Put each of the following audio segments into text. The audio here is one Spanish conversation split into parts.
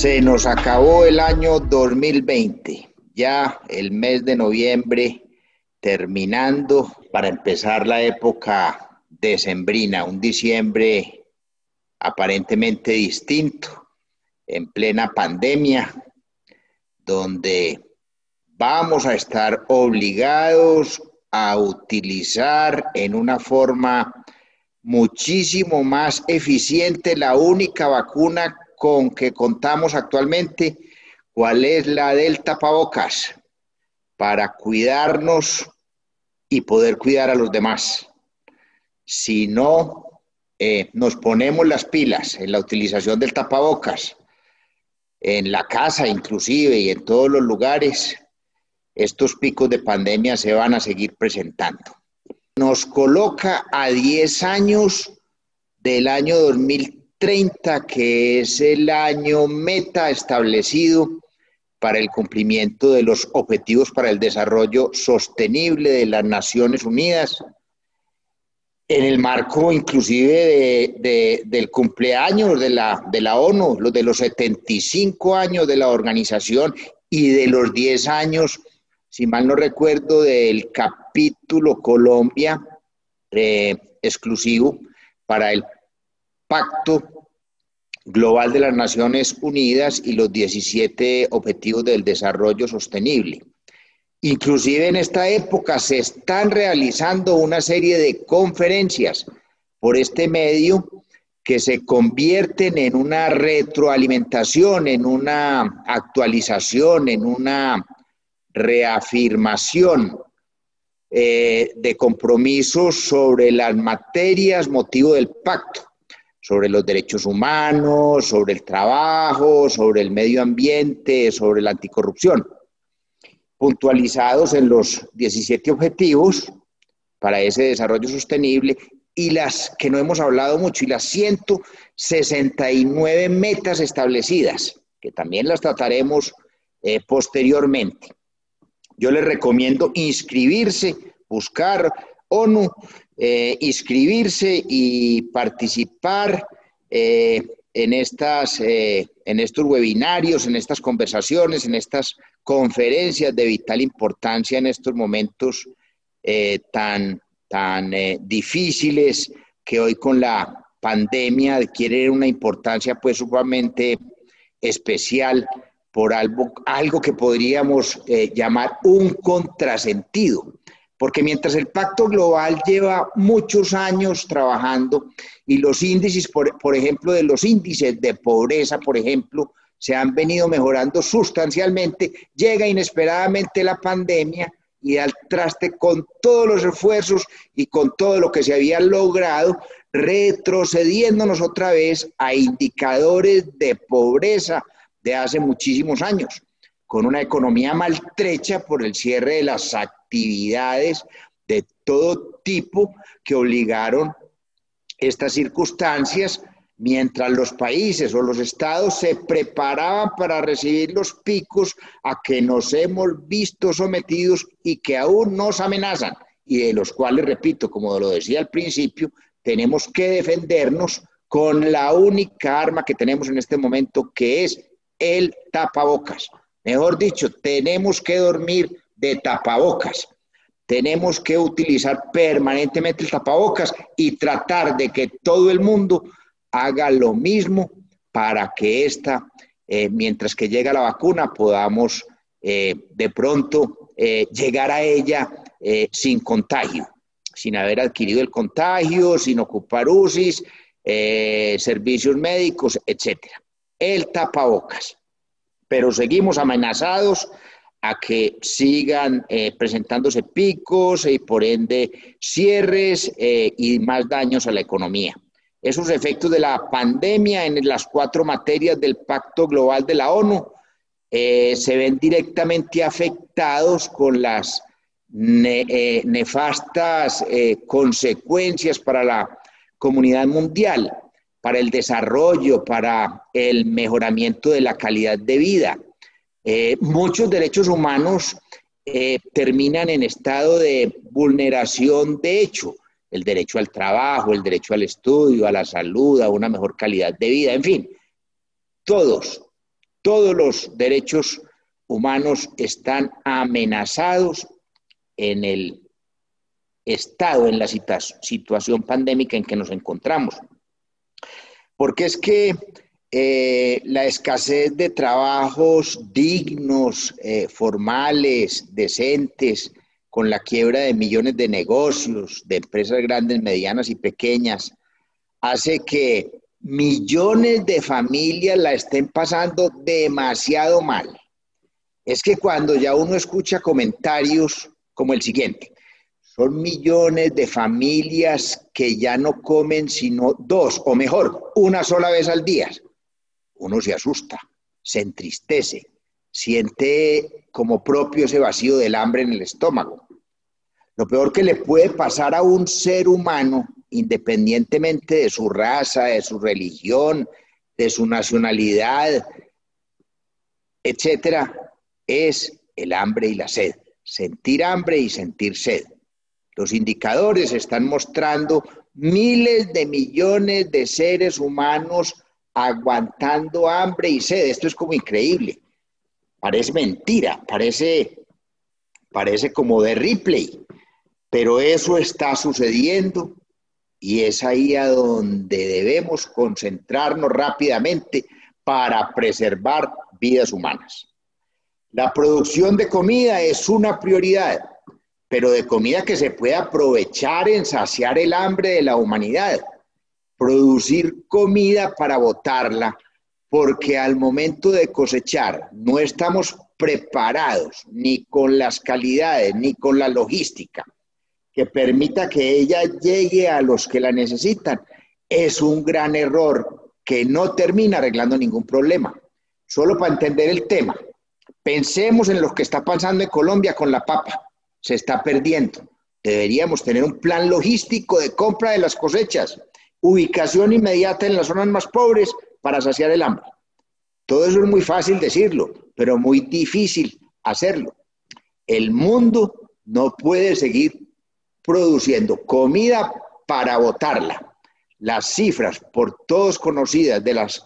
Se nos acabó el año 2020, ya el mes de noviembre terminando para empezar la época decembrina, un diciembre aparentemente distinto, en plena pandemia, donde vamos a estar obligados a utilizar en una forma muchísimo más eficiente la única vacuna con que contamos actualmente, cuál es la del tapabocas, para cuidarnos y poder cuidar a los demás. Si no eh, nos ponemos las pilas en la utilización del tapabocas, en la casa inclusive y en todos los lugares, estos picos de pandemia se van a seguir presentando. Nos coloca a 10 años del año 2030 30, que es el año meta establecido para el cumplimiento de los objetivos para el desarrollo sostenible de las Naciones Unidas, en el marco inclusive del cumpleaños de la, de la ONU, los de los 75 años de la organización y de los 10 años, si mal no recuerdo, del capítulo Colombia eh, exclusivo para el Pacto Global de las Naciones Unidas y los 17 Objetivos del Desarrollo Sostenible. Inclusive en esta época se están realizando una serie de conferencias por este medio que se convierten en una retroalimentación, en una actualización, en una reafirmación eh, de compromisos sobre las materias motivo del pacto sobre los derechos humanos, sobre el trabajo, sobre el medio ambiente, sobre la anticorrupción, puntualizados en los 17 objetivos para ese desarrollo sostenible y las que no hemos hablado mucho, y las 169 metas establecidas, que también las trataremos eh, posteriormente. Yo les recomiendo inscribirse, buscar ONU eh, inscribirse y participar eh, en, estas, eh, en estos webinarios, en estas conversaciones, en estas conferencias de vital importancia en estos momentos tan, tan difíciles que hoy con la pandemia adquieren una importancia pues sumamente especial por algo, algo que podríamos llamar un contrasentido porque mientras el pacto global lleva muchos años trabajando y los índices, por, ejemplo, de los índices de pobreza, por ejemplo, se han venido mejorando sustancialmente, llega inesperadamente la pandemia y al traste con todos los esfuerzos y con todo lo que se había logrado, retrocediéndonos otra vez a indicadores de pobreza de hace muchísimos años, con una economía maltrecha por el cierre de las actividades de todo tipo que obligaron estas circunstancias mientras los países o los estados se preparaban para recibir los picos a que nos hemos visto sometidos y que aún nos amenazan y de los cuales, repito, como lo decía al principio, tenemos que defendernos con la única arma que tenemos en este momento, que es el tapabocas. Mejor dicho, tenemos que dormir de tapabocas. Tenemos que utilizar permanentemente el tapabocas y tratar de que todo el mundo haga lo mismo para que esta, eh, mientras que llega la vacuna, podamos eh, de pronto eh, llegar a ella sin contagio, sin haber adquirido el contagio, sin ocupar UCIs, servicios médicos, etc. El tapabocas. Pero seguimos amenazados a que sigan eh, presentándose picos y por ende cierres eh, y más daños a la economía. Esos efectos de la pandemia en las cuatro materias del Pacto Global de la ONU eh, se ven directamente afectados con las nefastas consecuencias para la comunidad mundial, para el desarrollo, para el mejoramiento de la calidad de vida eh, muchos derechos humanos eh, terminan en estado de vulneración de hecho. El derecho al trabajo, el derecho al estudio, a la salud, a una mejor calidad de vida, en fin, todos, todos los derechos humanos están amenazados en el estado, en la situación pandémica en que nos encontramos. Porque es que eh, la escasez de trabajos dignos, eh, formales, decentes, con la quiebra de millones de negocios, de empresas grandes, medianas y pequeñas, hace que millones de familias la estén pasando demasiado mal. Es que cuando ya uno escucha comentarios como el siguiente, son millones de familias que ya no comen sino dos, o mejor, una sola vez al día. Uno se asusta, se entristece, siente como propio ese vacío del hambre en el estómago. Lo peor que le puede pasar a un ser humano, independientemente de su raza, de su religión, de su nacionalidad, etcétera, es el hambre y la sed. Sentir hambre y sentir sed. Los indicadores están mostrando miles de millones de seres humanos aguantando hambre y sed. Esto es como increíble. Parece mentira, parece, parece como de Ripley, pero eso está sucediendo y es ahí a donde debemos concentrarnos rápidamente para preservar vidas humanas. La producción de comida es una prioridad, pero de comida que se pueda aprovechar en saciar el hambre de la humanidad. Producir comida para botarla, porque al momento de cosechar no estamos preparados ni con las calidades ni con la logística que permita que ella llegue a los que la necesitan. Es un gran error que no termina arreglando ningún problema. Solo para entender el tema, Pensemos en lo que está pasando en Colombia con la papa. Se está perdiendo. Deberíamos tener un plan logístico de compra de las cosechas, ubicación inmediata en las zonas más pobres para saciar el hambre. Todo eso es muy fácil decirlo, pero muy difícil hacerlo. El mundo no puede seguir produciendo comida para botarla. Las cifras por todos conocidas de, las,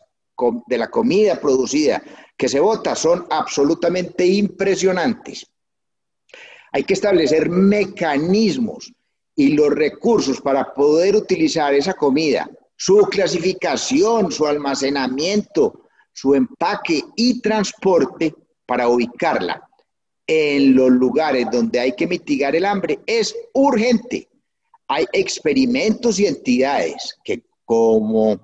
de la comida producida que se vota son absolutamente impresionantes. Hay que establecer mecanismos y los recursos para poder utilizar esa comida, su clasificación, su almacenamiento, su empaque y transporte para ubicarla en los lugares donde hay que mitigar el hambre es urgente. Hay experimentos y entidades que como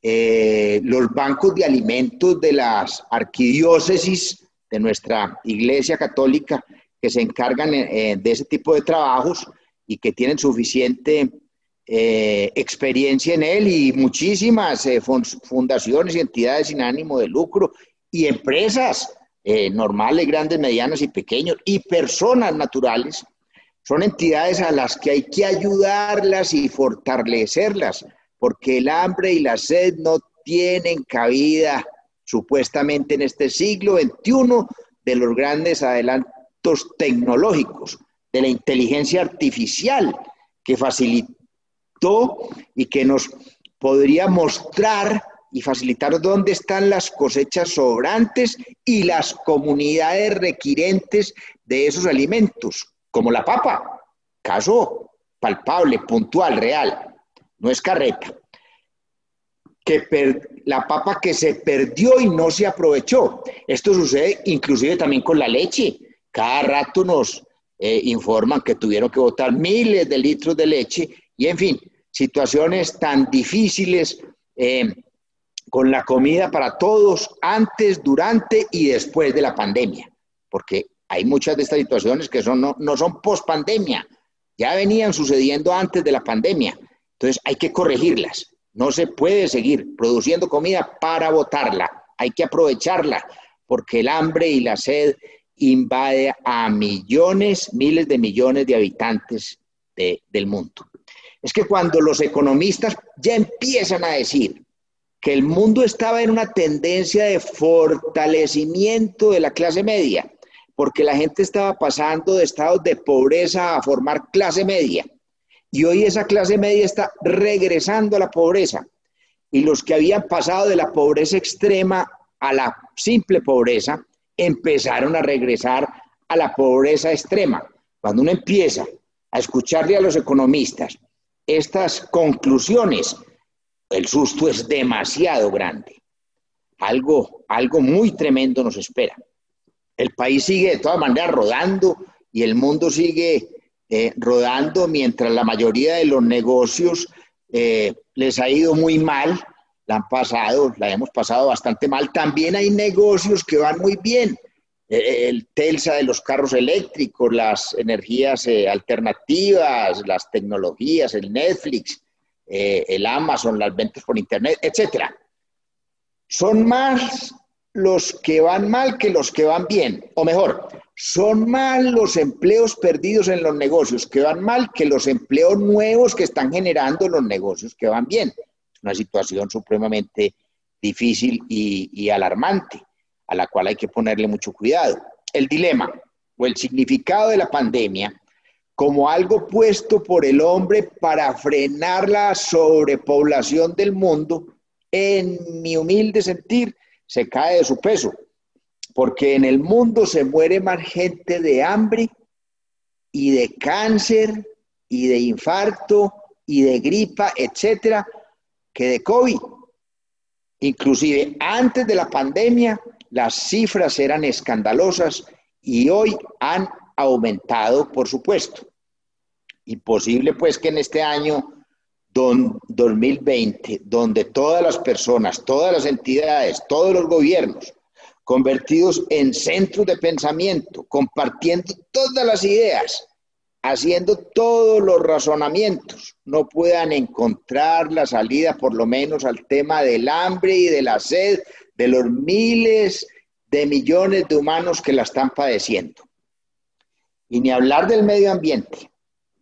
eh, los bancos de alimentos de las arquidiócesis de nuestra Iglesia Católica que se encargan eh, de ese tipo de trabajos y que tienen suficiente eh, experiencia en él y muchísimas fundaciones y entidades sin ánimo de lucro y empresas normales, grandes, medianas y pequeños y personas naturales. Son entidades a las que hay que ayudarlas y fortalecerlas porque el hambre y la sed no tienen cabida supuestamente en este siglo XXI de los grandes adelantos tecnológicos, de la inteligencia artificial que facilitó y que nos podría mostrar y facilitar dónde están las cosechas sobrantes y las comunidades requirentes de esos alimentos, como la papa, caso palpable, puntual, real no es carreta. Que la papa que se perdió y no se aprovechó. Esto sucede inclusive también con la leche. Cada rato nos eh, informan que tuvieron que botar miles de litros de leche y en fin, situaciones tan difíciles eh, con la comida para todos antes, durante y después de la pandemia. Porque hay muchas de estas situaciones que son, no, no son post pandemia, ya venían sucediendo antes de la pandemia. Entonces hay que corregirlas. No se puede seguir produciendo comida para botarla. Hay que aprovecharla porque el hambre y la sed invade a millones, miles de millones de habitantes del mundo. Es que cuando los economistas ya empiezan a decir que el mundo estaba en una tendencia de fortalecimiento de la clase media, porque la gente estaba pasando de estados de pobreza a formar clase media, y hoy esa clase media está regresando a la pobreza. Y los que habían pasado de la pobreza extrema a la simple pobreza, empezaron a regresar a la pobreza extrema. Cuando uno empieza a escucharle a los economistas estas conclusiones, el susto es demasiado grande. Algo, algo muy tremendo nos espera. El país sigue de todas maneras rodando y el mundo sigue eh, rodando mientras la mayoría de los negocios eh, les ha ido muy mal, la han pasado, la hemos pasado bastante mal. También hay negocios que van muy bien. Eh, el Telsa de los carros eléctricos, las energías alternativas, las tecnologías, el Netflix, el Amazon, las ventas por Internet, etcétera. Son más los que van mal que los que van bien. O mejor, son más los empleos perdidos en los negocios que van mal que los empleos nuevos que están generando los negocios que van bien. Una situación supremamente difícil y, alarmante, a la cual hay que ponerle mucho cuidado. El dilema o el significado de la pandemia como algo puesto por el hombre para frenar la sobrepoblación del mundo, en mi humilde sentir, se cae de su peso porque en el mundo se muere más gente de hambre y de cáncer y de infarto y de gripa, etcétera, que de COVID. Inclusive antes de la pandemia las cifras eran escandalosas y hoy han aumentado, por supuesto. Y posible pues que en este año 2020, donde todas las personas, todas las entidades, todos los gobiernos convertidos en centros de pensamiento, compartiendo todas las ideas, haciendo todos los razonamientos, no puedan encontrar la salida por lo menos al tema del hambre y de la sed de los miles de millones de humanos que la están padeciendo. Y ni hablar del medio ambiente.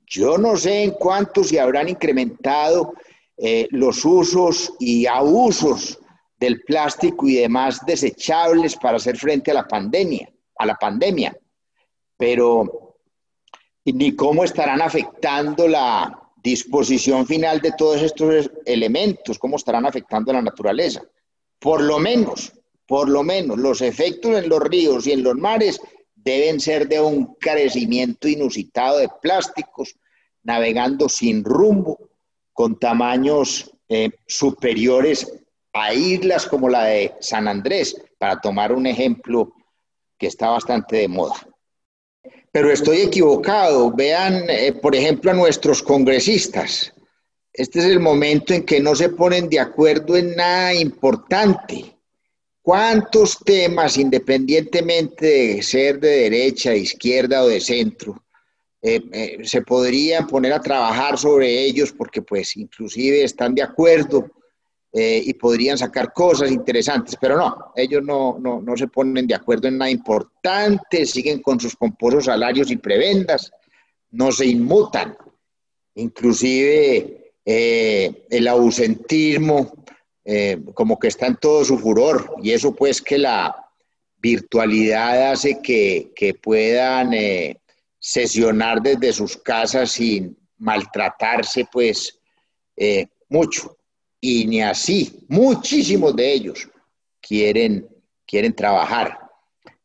Yo no sé en cuánto se habrán incrementado eh, los usos y abusos del plástico y demás desechables para hacer frente a la pandemia, a la pandemia. Pero ni cómo estarán afectando la disposición final de todos estos elementos, cómo estarán afectando la naturaleza. Por lo menos, por lo menos, los efectos en los ríos y en los mares deben ser de un carecimiento inusitado de plásticos, navegando sin rumbo, con tamaños eh, superiores a islas como la de San Andrés, para tomar un ejemplo que está bastante de moda. Pero estoy equivocado. Vean, eh, por ejemplo, a nuestros congresistas. Este es el momento en que no se ponen de acuerdo en nada importante. ¿Cuántos temas, independientemente de ser de derecha, izquierda o de centro, eh, eh, se podrían poner a trabajar sobre ellos porque pues inclusive están de acuerdo eh, y podrían sacar cosas interesantes, pero no, ellos no, no, no, se ponen de acuerdo en nada importante, siguen con sus pomposos salarios y prebendas, no se inmutan, inclusive eh, el ausentismo eh, como que está en todo su furor y eso pues que la virtualidad hace que, que puedan sesionar desde sus casas sin maltratarse pues mucho y ni así, muchísimos de ellos quieren, quieren trabajar,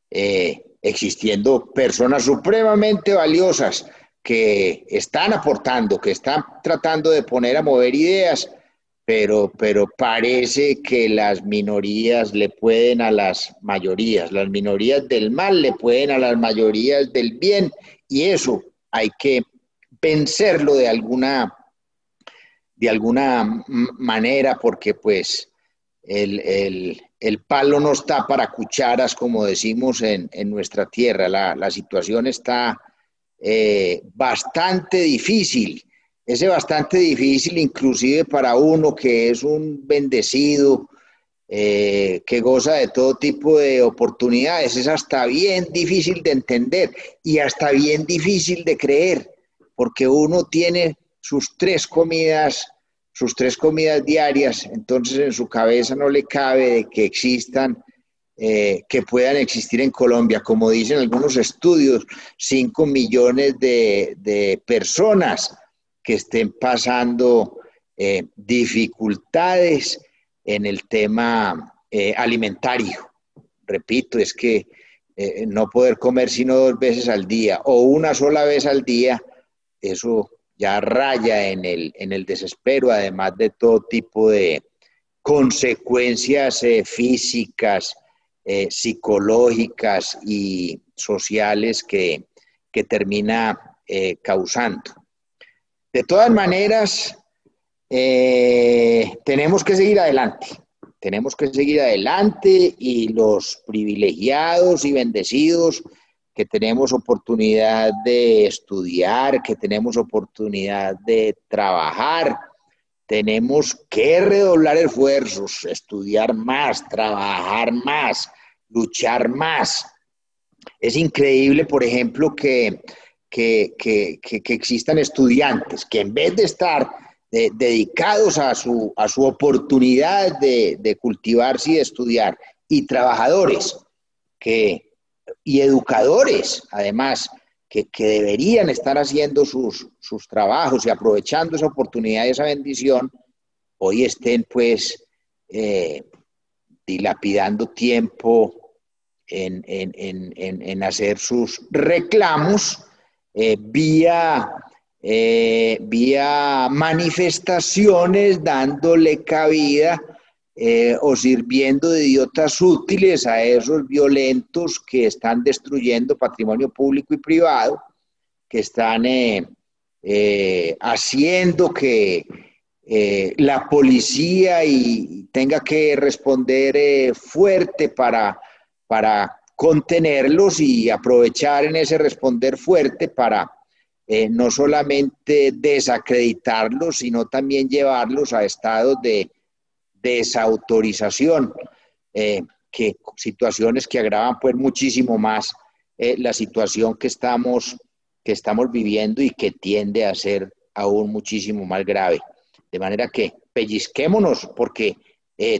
eh, existiendo personas supremamente valiosas que están aportando, que están tratando de poner a mover ideas, pero, pero parece que las minorías le pueden a las mayorías, las minorías del mal le pueden a las mayorías del bien, y eso hay que vencerlo de alguna de alguna manera, porque pues el, palo no está para cucharas, como decimos en, nuestra tierra. La, situación está eh, bastante difícil. Ese bastante difícil inclusive para uno que es un bendecido, eh, que goza de todo tipo de oportunidades. Es hasta bien difícil de entender y hasta bien difícil de creer, porque uno tiene sus tres comidas, sus tres comidas diarias, entonces en su cabeza no le cabe que existan, eh, que puedan existir en Colombia, como dicen algunos estudios, 5 millones de, personas que estén pasando eh, dificultades en el tema eh, alimentario. Repito, es que no poder comer sino dos veces al día o una sola vez al día, eso ya raya en el, en el desespero, además de todo tipo de consecuencias físicas, psicológicas y sociales que, que termina causando. De todas maneras, tenemos que seguir adelante tenemos que seguir adelante y los privilegiados y bendecidos que tenemos oportunidad de estudiar, que tenemos oportunidad de trabajar, tenemos que redoblar esfuerzos, estudiar más, trabajar más, luchar más. Es increíble, por ejemplo, que, que, que existan estudiantes que en vez de estar dedicados a su, a su oportunidad de, cultivarse y de estudiar, y trabajadores que, y educadores, además, que, deberían estar haciendo sus, trabajos y aprovechando esa oportunidad y esa bendición, hoy estén pues eh, dilapidando tiempo en, hacer sus reclamos eh, vía eh, vía manifestaciones dándole cabida eh, o sirviendo de idiotas útiles a esos violentos que están destruyendo patrimonio público y privado, que están eh, haciendo que la policía y tenga que responder fuerte para, para contenerlos y aprovechar en ese responder fuerte para eh, no solamente desacreditarlos, sino también llevarlos a estados de desautorización, eh, que situaciones que agravan pues muchísimo más eh, la situación que estamos, que estamos viviendo y que tiende a ser aún muchísimo más grave. De manera que pellizquémonos porque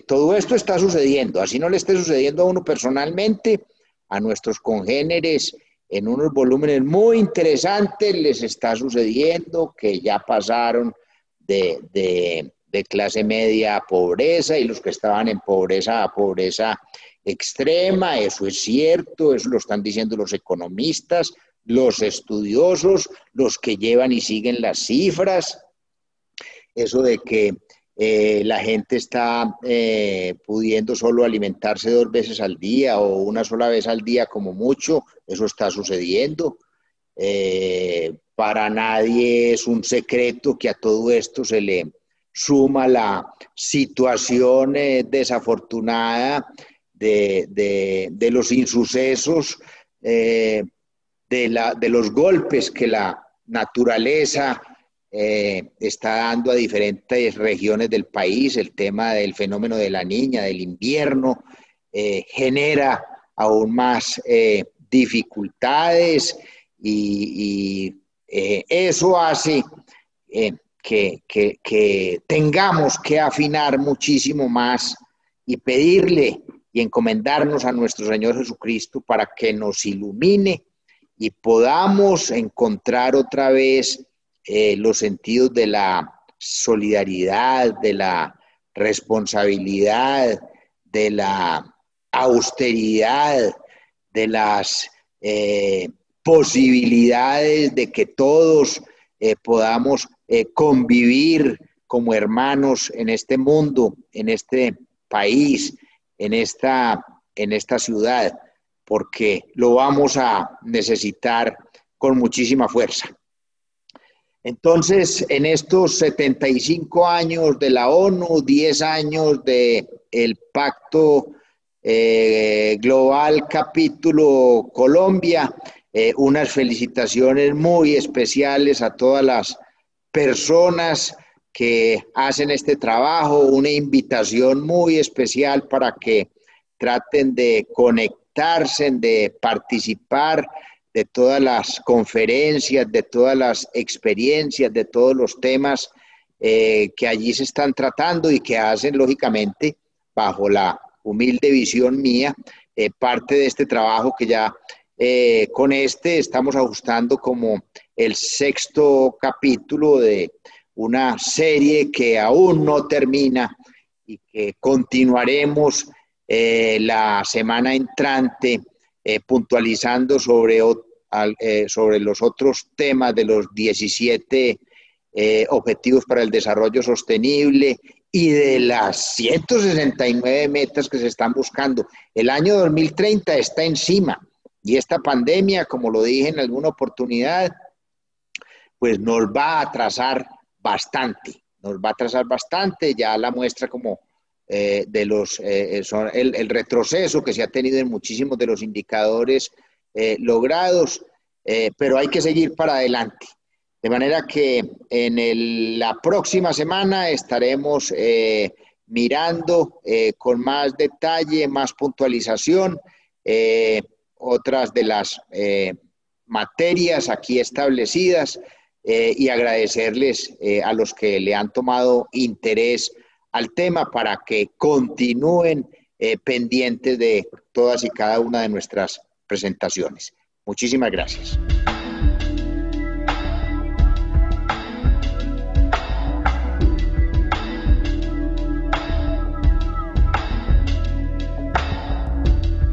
todo esto está sucediendo, así no le esté sucediendo a uno personalmente, a nuestros congéneres en unos volúmenes muy interesantes les está sucediendo que ya pasaron de, clase media a pobreza y los que estaban en pobreza a pobreza extrema, eso es cierto, eso lo están diciendo los economistas, los estudiosos, los que llevan y siguen las cifras, eso de que eh, la gente está eh, pudiendo solo alimentarse dos veces al día o una sola vez al día como mucho, eso está sucediendo. Eh, para nadie es un secreto que a todo esto se le suma la situación desafortunada de, los insucesos, de, la, de los golpes que la naturaleza eh, está dando a diferentes regiones del país, el tema del fenómeno de la niña, del invierno, eh, genera aún más eh, dificultades y, eso hace que, que tengamos que afinar muchísimo más y pedirle y encomendarnos a nuestro Señor Jesucristo para que nos ilumine y podamos encontrar otra vez eh, los sentidos de la solidaridad, de la responsabilidad, de la austeridad, de las eh, posibilidades de que todos eh, podamos convivir como hermanos en este mundo, en este país, en esta, en esta ciudad, porque lo vamos a necesitar con muchísima fuerza. Entonces, en estos 75 años de la ONU, 10 años del el Pacto eh, Global Capítulo Colombia, eh, unas felicitaciones muy especiales a todas las personas que hacen este trabajo, una invitación muy especial para que traten de conectarse, de participar de todas las conferencias, de todas las experiencias, de todos los temas eh, que allí se están tratando y que hacen, lógicamente, bajo la humilde visión mía, eh, parte de este trabajo que ya eh, con este estamos ajustando como el sexto capítulo de una serie que aún no termina y que continuaremos la semana entrante puntualizando sobre, sobre los otros temas de los 17 objetivos para el desarrollo sostenible y de las 169 metas que se están buscando. El año 2030 está encima y esta pandemia, como lo dije en alguna oportunidad, pues nos va a atrasar bastante, nos va a atrasar bastante, ya la muestra como eh, de los, eh, el, retroceso que se ha tenido en muchísimos de los indicadores eh, logrados, pero hay que seguir para adelante. De manera que en la próxima semana estaremos eh, mirando eh, con más detalle, más puntualización, eh, otras de las materias aquí establecidas y agradecerles a los que le han tomado interés al tema para que continúen pendientes de todas y cada una de nuestras presentaciones. Muchísimas gracias.